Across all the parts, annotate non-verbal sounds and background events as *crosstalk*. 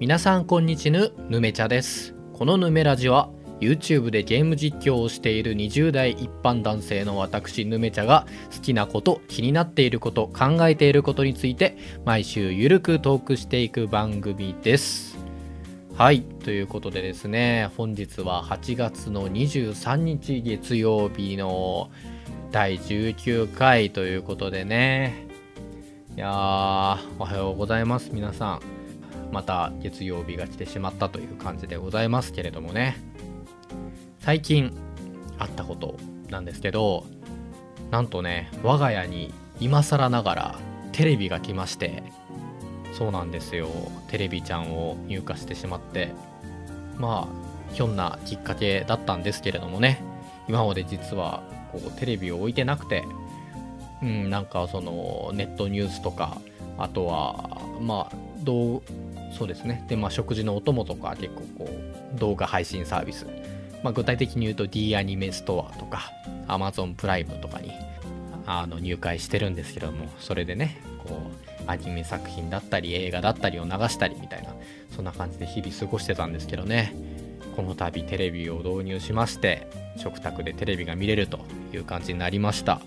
皆さんこんにちぬぬめちゃです。このぬめラジは YouTube でゲーム実況をしている20代一般男性の私ぬめちゃが好きなこと気になっていること考えていることについて毎週ゆるくトークしていく番組です。はいということでですね本日は8月の23日月曜日の第19回ということでね。いやーおはようございます皆さん。また月曜日が来てしまったという感じでございますけれどもね。最近あったことなんですけどなんとね我が家に今更ながらテレビが来ましてそうなんですよ。テレビちゃんを入荷してしまってまあひょんなきっかけだったんですけれどもね。今まで実はこうテレビを置いてなくてうんなんかそのネットニュースとかあとはまあどうそうですね。でまあ食事のお供とか結構こう動画配信サービス。まあ、具体的に言うと D アニメストアとか Amazon プライムとかにあの入会してるんですけどもそれでねこうアニメ作品だったり映画だったりを流したりみたいなそんな感じで日々過ごしてたんですけどね。この度テレビを導入しまして食卓でテレビが見れるという感じになりました。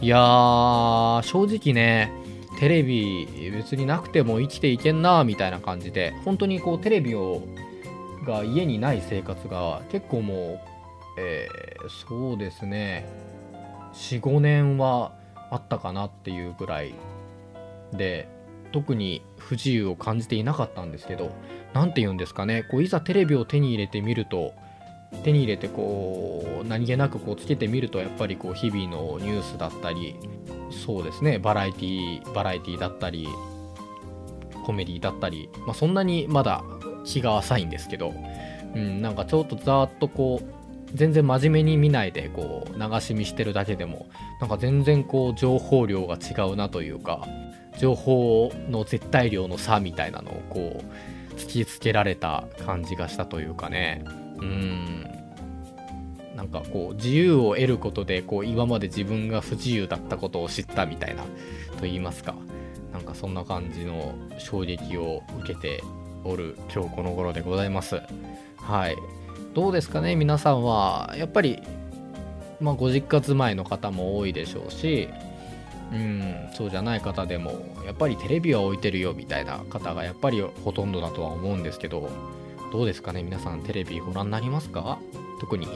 いやー正直ねテレビ別になくても生きていけんなみたいな感じで本当にこうテレビをが家にない生活が結構もう、えー、そうですね45年はあったかなっていうぐらいで特に不自由を感じていなかったんですけど何て言うんですかねこういざテレビを手に入れてみると手に入れてこう何気なくこうつけてみるとやっぱりこう日々のニュースだったりそうですねバラエティバラエティだったりコメディだったり、まあ、そんなにまだ気が浅いんですけど、うん、なんかちょっとざーっとこう全然真面目に見ないでこう流し見してるだけでもなんか全然こう情報量が違うなというか情報の絶対量の差みたいなのをこう突きつけられた感じがしたというかね。うん。なんかこう自由を得ることでこう今まで自分が不自由だったことを知ったみたいなと言いますか。なんかそんな感じの衝撃を受けておる今日この頃でございます。はい。どうですかね皆さんは。やっぱりまあご実家住まいの方も多いでしょうしうんそうじゃない方でもやっぱりテレビは置いてるよみたいな方がやっぱりほとんどだとは思うんですけどどうですかね？皆さんテレビご覧になりますか？特に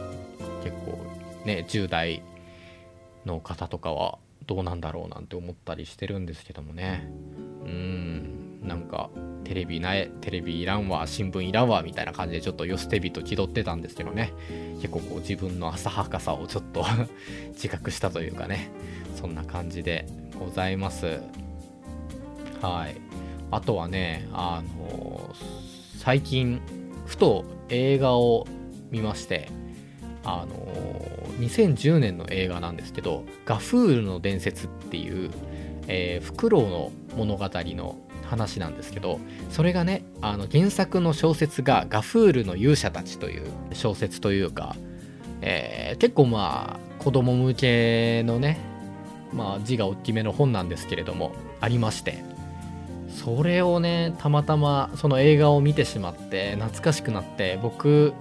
結構ね10代の方とかはどうなんだろうなんて思ったりしてるんですけどもね。うんなんかテレビないテレビいらんわ新聞いらんわみたいな感じでちょっとよ捨て人気取ってたんですけどね。結構こう自分の浅はかさをちょっと *laughs* 自覚したというかね。そんな感じでございます。はい。あとはねあの最近ふと映画を見ましてあの2010年の映画なんですけど「ガフールの伝説」っていう、えー、フクロウの物語の話なんですけどそれがねあの原作の小説が「ガフールの勇者たち」という小説というか、えー、結構まあ子供向けのね、まあ、字が大きめの本なんですけれどもありまして。それをねたまたまその映画を見てしまって懐かしくなって僕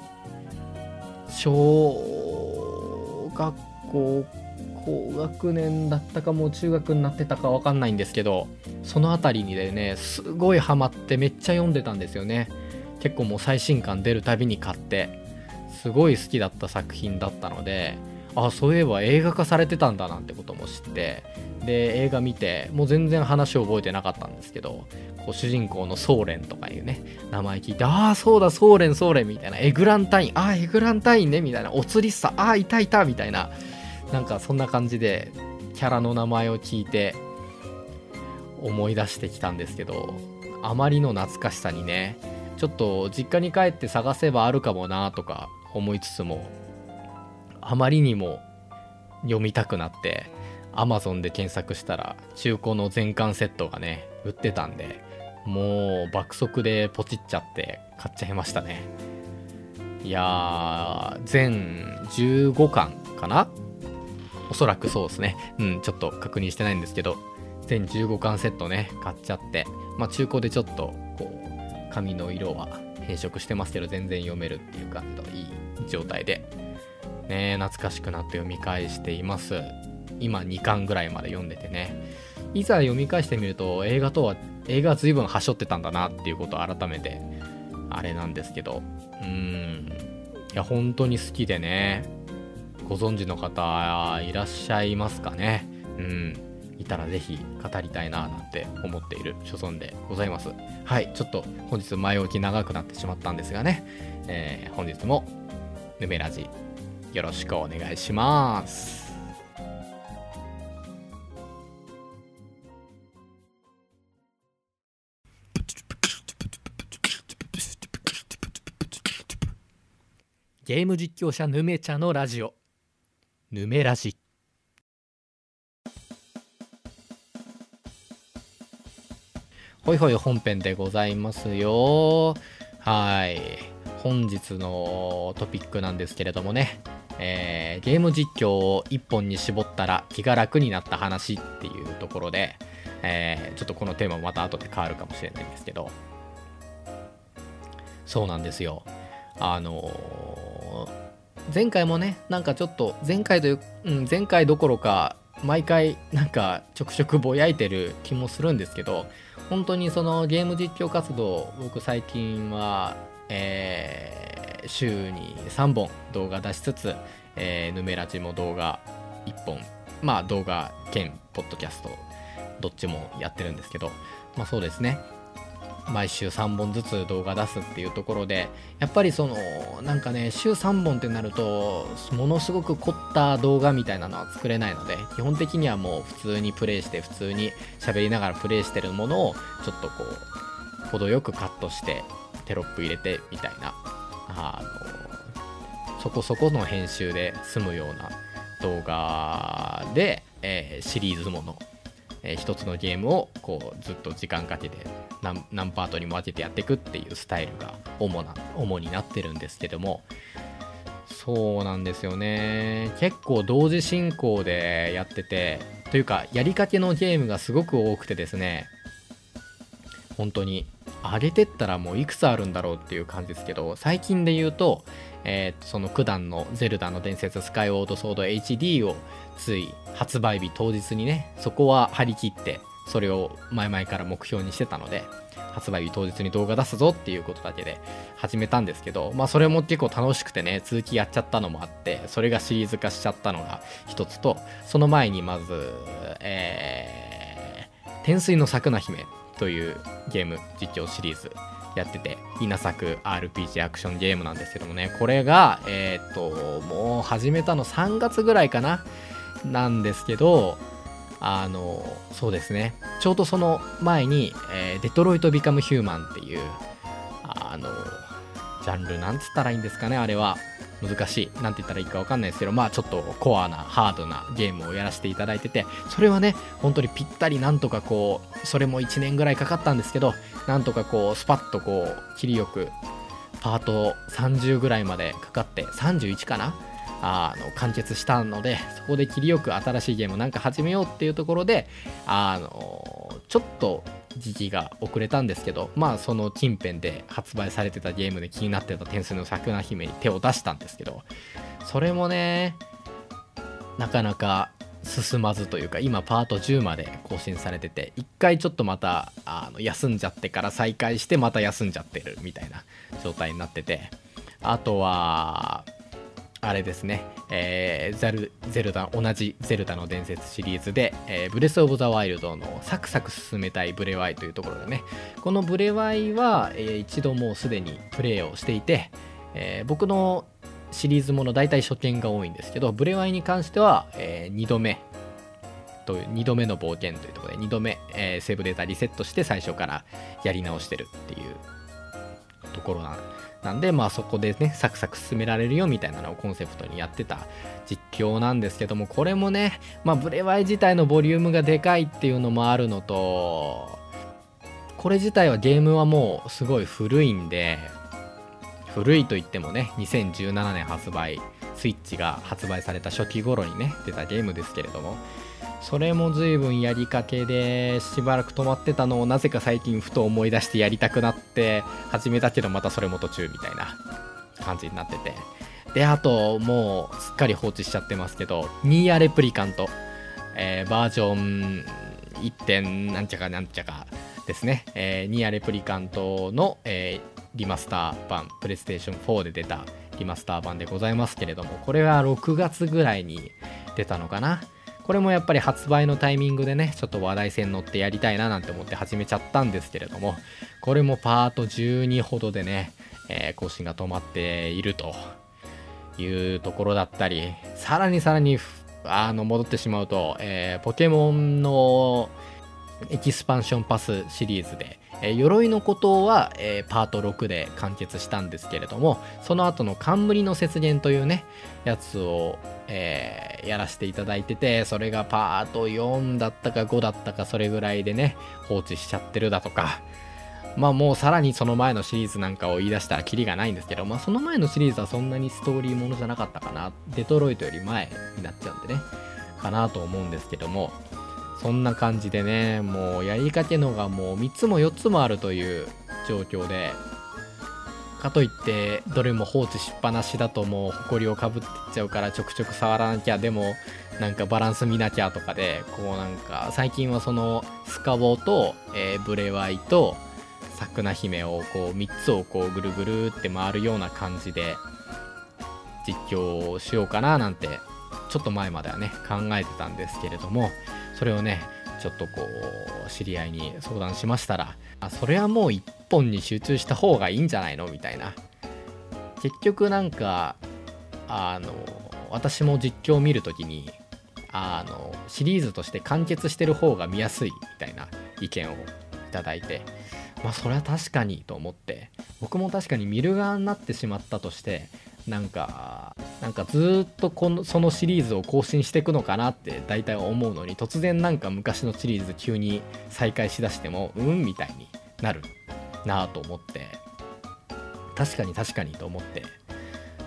小学校高学年だったかもう中学になってたか分かんないんですけどその辺りにでねすごいハマってめっちゃ読んでたんですよね。結構もう最新刊出るたびに買ってすごい好きだった作品だったのであそういえば映画化されてたんだなんてことも知って。で映画見てもう全然話を覚えてなかったんですけどこう主人公のソーレンとかいうね名前聞いてああそうだソーレンソーレンみたいな。エグランタインああエグランタインねみたいな。お釣りさああいたいたみたいな。なんかそんな感じでキャラの名前を聞いて思い出してきたんですけどあまりの懐かしさにねちょっと実家に帰って探せばあるかもなとか思いつつもあまりにも読みたくなって Amazon で検索したら中古の全巻セットがね売ってたんでもう爆速でポチっちゃって買っちゃいましたねいやー全15巻かな？おそらくそうですね。うん、ちょっと確認してないんですけど、全15巻セットね、買っちゃって、まあ中古でちょっと、こう、紙の色は変色してますけど全然読めるっていう感じのいい状態でね懐かしくなって読み返しています。今2巻ぐらいまで読んでてね。いざ読み返してみると映画とは映画は随分はしょってたんだなっていうことを改めてあれなんですけど。うーん。いや本当に好きでね。ご存知の方いらっしゃいますかね。うん。いたらぜひ語りたいななんて思っている所存でございます。はい。ちょっと本日前置き長くなってしまったんですがね、えー、本日もヌメラジよろしくお願いします。ゲーム実況者ヌメチャのラジオ。ヌメラジ。ほいほい本編でございますよ。はい。本日のトピックなんですけれどもね、えー、ゲーム実況を一本に絞ったら気が楽になった話っていうところで、えー、ちょっとこのテーマまた後で変わるかもしれないんですけど。そうなんですよ。あのー、前回もねなんかちょっと前回という、うん、前回どころか毎回なんかちょくちょくぼやいてる気もするんですけど本当にそのゲーム実況活動僕最近は、えー、週に3本動画出しつつ、えー、ヌメラジも動画1本まあ動画兼ポッドキャストどっちもやってるんですけどまあそうですね。毎週3本ずつ動画出すっていうところでやっぱりそのなんかね週3本ってなるとものすごく凝った動画みたいなのは作れないので基本的にはもう普通にプレイして普通に喋りながらプレイしてるものをちょっとこう程よくカットしてテロップ入れてみたいなあのそこそこの編集で済むような動画で、えー、シリーズものえー、一つのゲームをこうずっと時間かけて何何パートにも分けてやっていくっていうスタイルが主な主になってるんですけどもそうなんですよね。結構同時進行でやっててというかやりかけのゲームがすごく多くてですね本当に上げてったらもういくつあるんだろうっていう感じですけど最近で言うと、えー、その九段のゼルダの伝説スカイウォードソード HD をつい発売日当日にねそこは張り切ってそれを前々から目標にしてたので発売日当日に動画出すぞっていうことだけで始めたんですけどまあそれも結構楽しくてね続きやっちゃったのもあってそれがシリーズ化しちゃったのが一つとその前にまずえー、天水の咲くな姫というゲーム実況シリーズやってて稲作 RPG アクションゲームなんですけどもね。これがえっ、ともう始めたの3月ぐらいかな？なんですけどあのそうですね。ちょうどその前に、えー、デトロイト・ビカム・ヒューマンっていうあのジャンルなんつったらいいんですかねあれは。難しい。なんて言ったらいいかわかんないですけど、まあちょっとコアな、ハードなゲームをやらせていただいてて、それはね、本当にぴったりなんとかこう、それも1年ぐらいかかったんですけど、なんとかこう、スパッとこう、切りよく、パート30ぐらいまでかかって、31かな？あの完結したのでそこで切りよく新しいゲームなんか始めようっていうところであのちょっと時期が遅れたんですけどまあその近辺で発売されてたゲームで気になってた点数の桜姫に手を出したんですけどそれもねなかなか進まずというか今パート10まで更新されてて一回ちょっとまたあの休んじゃってから再開してまた休んじゃってるみたいな状態になっててあとはあれですね、えー、ザルゼルダ同じゼルダの伝説シリーズで、えー、ブレス・オブ・ザ・ワイルドのサクサク進めたいブレワイというところでね。このブレワイは、えー、一度もうすでにプレイをしていて、えー、僕のシリーズもの大体初見が多いんですけどブレワイに関しては、えー、2度目という2度目の冒険というところで2度目、えー、セーブデータリセットして最初からやり直してるっていうところなんですなんで、まあそこでね、サクサク進められるよみたいなのをコンセプトにやってた実況なんですけども、これもね、まあブレワイ自体のボリュームがでかいっていうのもあるのと、これ自体はゲームはもうすごい古いんで、古いといってもね、2017年発売、スイッチが発売された初期頃にね、出たゲームですけれども、それも随分やりかけでしばらく止まってたのをなぜか最近ふと思い出してやりたくなって始めたけどまたそれも途中みたいな感じになっててであともうすっかり放置しちゃってますけどニーアレプリカント、えー、バージョン 1. 点なんちゃかなんちゃかですね、えー、ニーアレプリカントの、えー、リマスター版プレイステーション4で出たリマスター版でございますけれどもこれは6月ぐらいに出たのかな。これもやっぱり発売のタイミングでねちょっと話題性に乗ってやりたいななんて思って始めちゃったんですけれどもこれもパート12ほどでね、えー、更新が止まっているというところだったりさらにさらにあの戻ってしまうと、えー、ポケモンのエキスパンションパスシリーズで、えー、鎧の孤島は、えー、パート6で完結したんですけれどもその後の冠の雪原というねやつを、えー、やらせていただいててそれがパート4だったか5だったかそれぐらいでね放置しちゃってるだとかまあもうさらにその前のシリーズなんかを言い出したらキリがないんですけど、まあその前のシリーズはそんなにストーリーものじゃなかったかな。デトロイトより前になっちゃうんでね。かなと思うんですけども、そんな感じでね、もうやりかけのがもう3つも4つもあるという状況で、かといってどれも放置しっぱなしだともう埃をかぶってっちゃうからちょくちょく触らなきゃでもなんかバランス見なきゃとかでこうなんか最近はそのスカボと、えー、ブレワイとサクナ姫をこう3つをこうぐるぐるって回るような感じで実況をしようかななんてちょっと前まではね考えてたんですけれどもそれをねちょっとこう知り合いに相談しましたらあそれはもう1本に集中した方がいいんじゃないのみたいな。結局なんかあの私も実況を見るときにあのシリーズとして完結してる方が見やすいみたいな意見をいただいてまあそれは確かにと思って僕も確かに見る側になってしまったとしてなんかなんかずっとこのそのシリーズを更新していくのかなって大体思うのに突然なんか昔のシリーズ急に再開しだしてもうんみたいになるなぁと思って。確かに確かにと思って。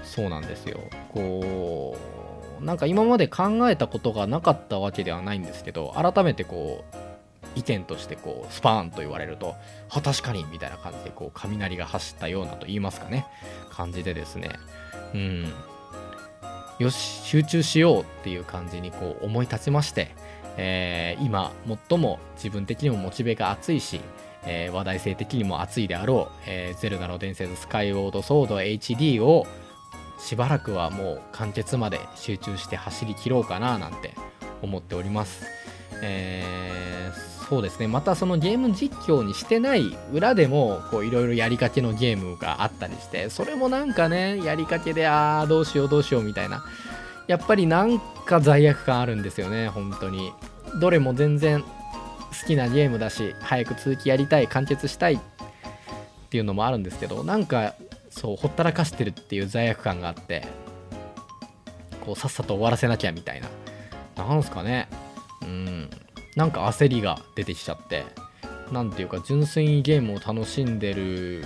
そうなんですよ。こうなんか今まで考えたことがなかったわけではないんですけど改めてこう意見としてこうスパーンと言われるとは確かにみたいな感じでこう雷が走ったようなと言いますかね。感じでですね。うん。よし集中しようっていう感じにこう思い立ちまして、えー、今最も自分的にもモチベが熱いし、えー、話題性的にも熱いであろう、えー、ゼルダの伝説スカイウォードソード HD をしばらくはもう完結まで集中して走り切ろうかななんて思っております。えーそうですね。またそのゲーム実況にしてない裏でもいろいろやりかけのゲームがあったりしてそれもなんかねやりかけでああどうしようどうしようみたいな。やっぱりなんか罪悪感あるんですよね本当に。どれも全然好きなゲームだし早く続きやりたい完結したいっていうのもあるんですけどなんかそうほったらかしてるっていう罪悪感があってこうさっさと終わらせなきゃみたいな。なんすかね。うん。なんか焦りが出てきちゃって。何ていうか純粋にゲームを楽しんでる。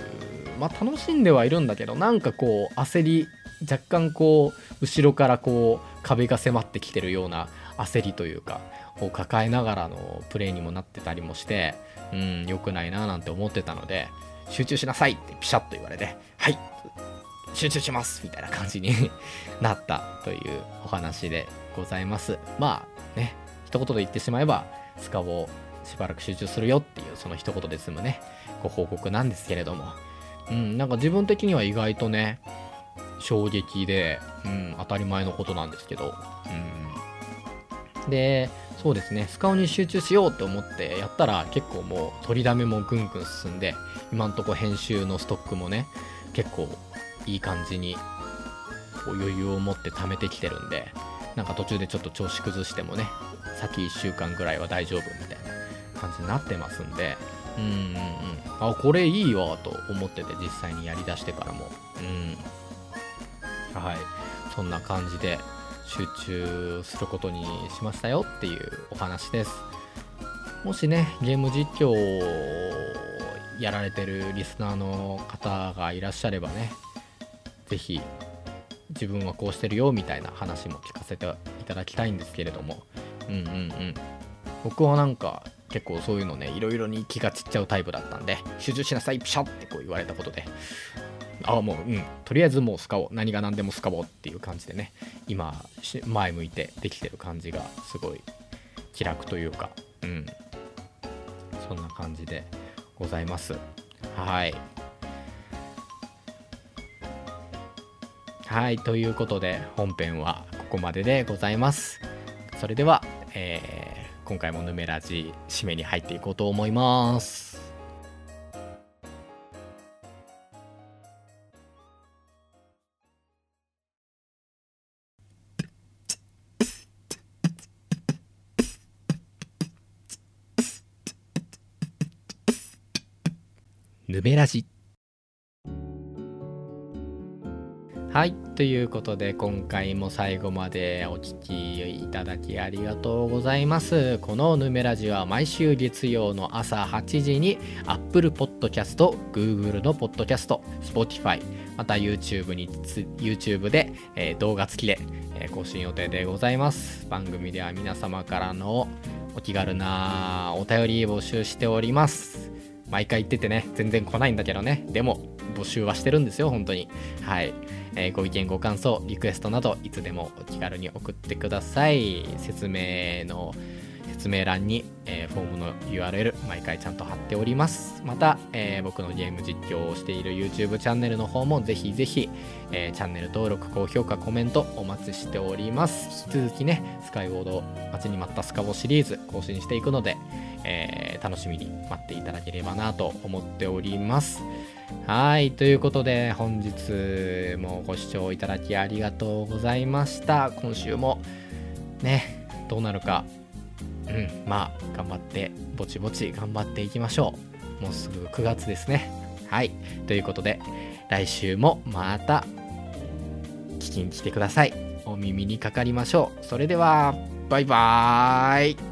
まあ楽しんではいるんだけどなんかこう焦り若干こう後ろからこう壁が迫ってきてるような焦りというかを抱えながらのプレイにもなってたりもしてうん良くないななんて思ってたので集中しなさいってピシャッと言われてはい集中しますみたいな感じに *laughs* なったというお話でございます。まあね一言で言ってしまえばスカをしばらく集中するよっていうその一言で済むね。ご報告なんですけれども。うんなんか自分的には意外とね衝撃で、うん、当たり前のことなんですけど、うん、でそうですね。スカオに集中しようって思ってやったら結構もう取りだめもぐんぐん進んで今んとこ編集のストックもね結構いい感じに余裕を持って貯めてきてるんでなんか途中でちょっと調子崩してもね先1週間ぐらいは大丈夫みたいな感じになってますんでうんうんうん。あこれいいわと思ってて実際にやりだしてからも。うん。はい。そんな感じで集中することにしましたよっていうお話です。もしねゲーム実況をやられてるリスナーの方がいらっしゃればね是非自分はこうしてるよみたいな話も聞かせていただきたいんですけれども。うんうんうん。僕はなんか結構そういうのねいろいろに気が散っちゃうタイプだったんで集中しなさいピシャってこう言われたことで。ああもううん。とりあえずもうスカおう。何が何でもスカおうっていう感じでね。今前向いてできてる感じがすごい気楽というか。うん。そんな感じでございます。はい。はいということで本編はここまででございます。それでは、えー今回もヌメラジ締めに入っていこうと思います。ヌメラジ。はいということで今回も最後までお聴きいただきありがとうございます。このヌメラジは毎週月曜の朝8時に Apple Podcast、Google の Podcast、Spotify また YouTube に YouTube で、えー、動画付きで、えー、更新予定でございます。番組では皆様からのお気軽なお便り募集しております。毎回言っててね全然来ないんだけどね。でも募集はしてるんですよ本当に。はい。えー、ご意見ご感想リクエストなどいつでもお気軽に送ってください。説明の説明欄に、えー、フォームの URL 毎回ちゃんと貼っております。また、えー、僕のゲーム実況をしている YouTube チャンネルの方もぜひぜひ、えー、チャンネル登録高評価コメントお待ちしております。引き続きねスカイウォード待ちに待ったスカボシリーズ更新していくので、えー楽しみに待っていただければなと思っておりますはい。ということで、本日もご視聴いただきありがとうございました。今週も、ね、どうなるか、うん、まあ、頑張って、ぼちぼち頑張っていきましょう。もうすぐ9月ですね。はい。ということで、来週もまた、聞きに来てください。お耳にかかりましょう。それでは、バイバーイ。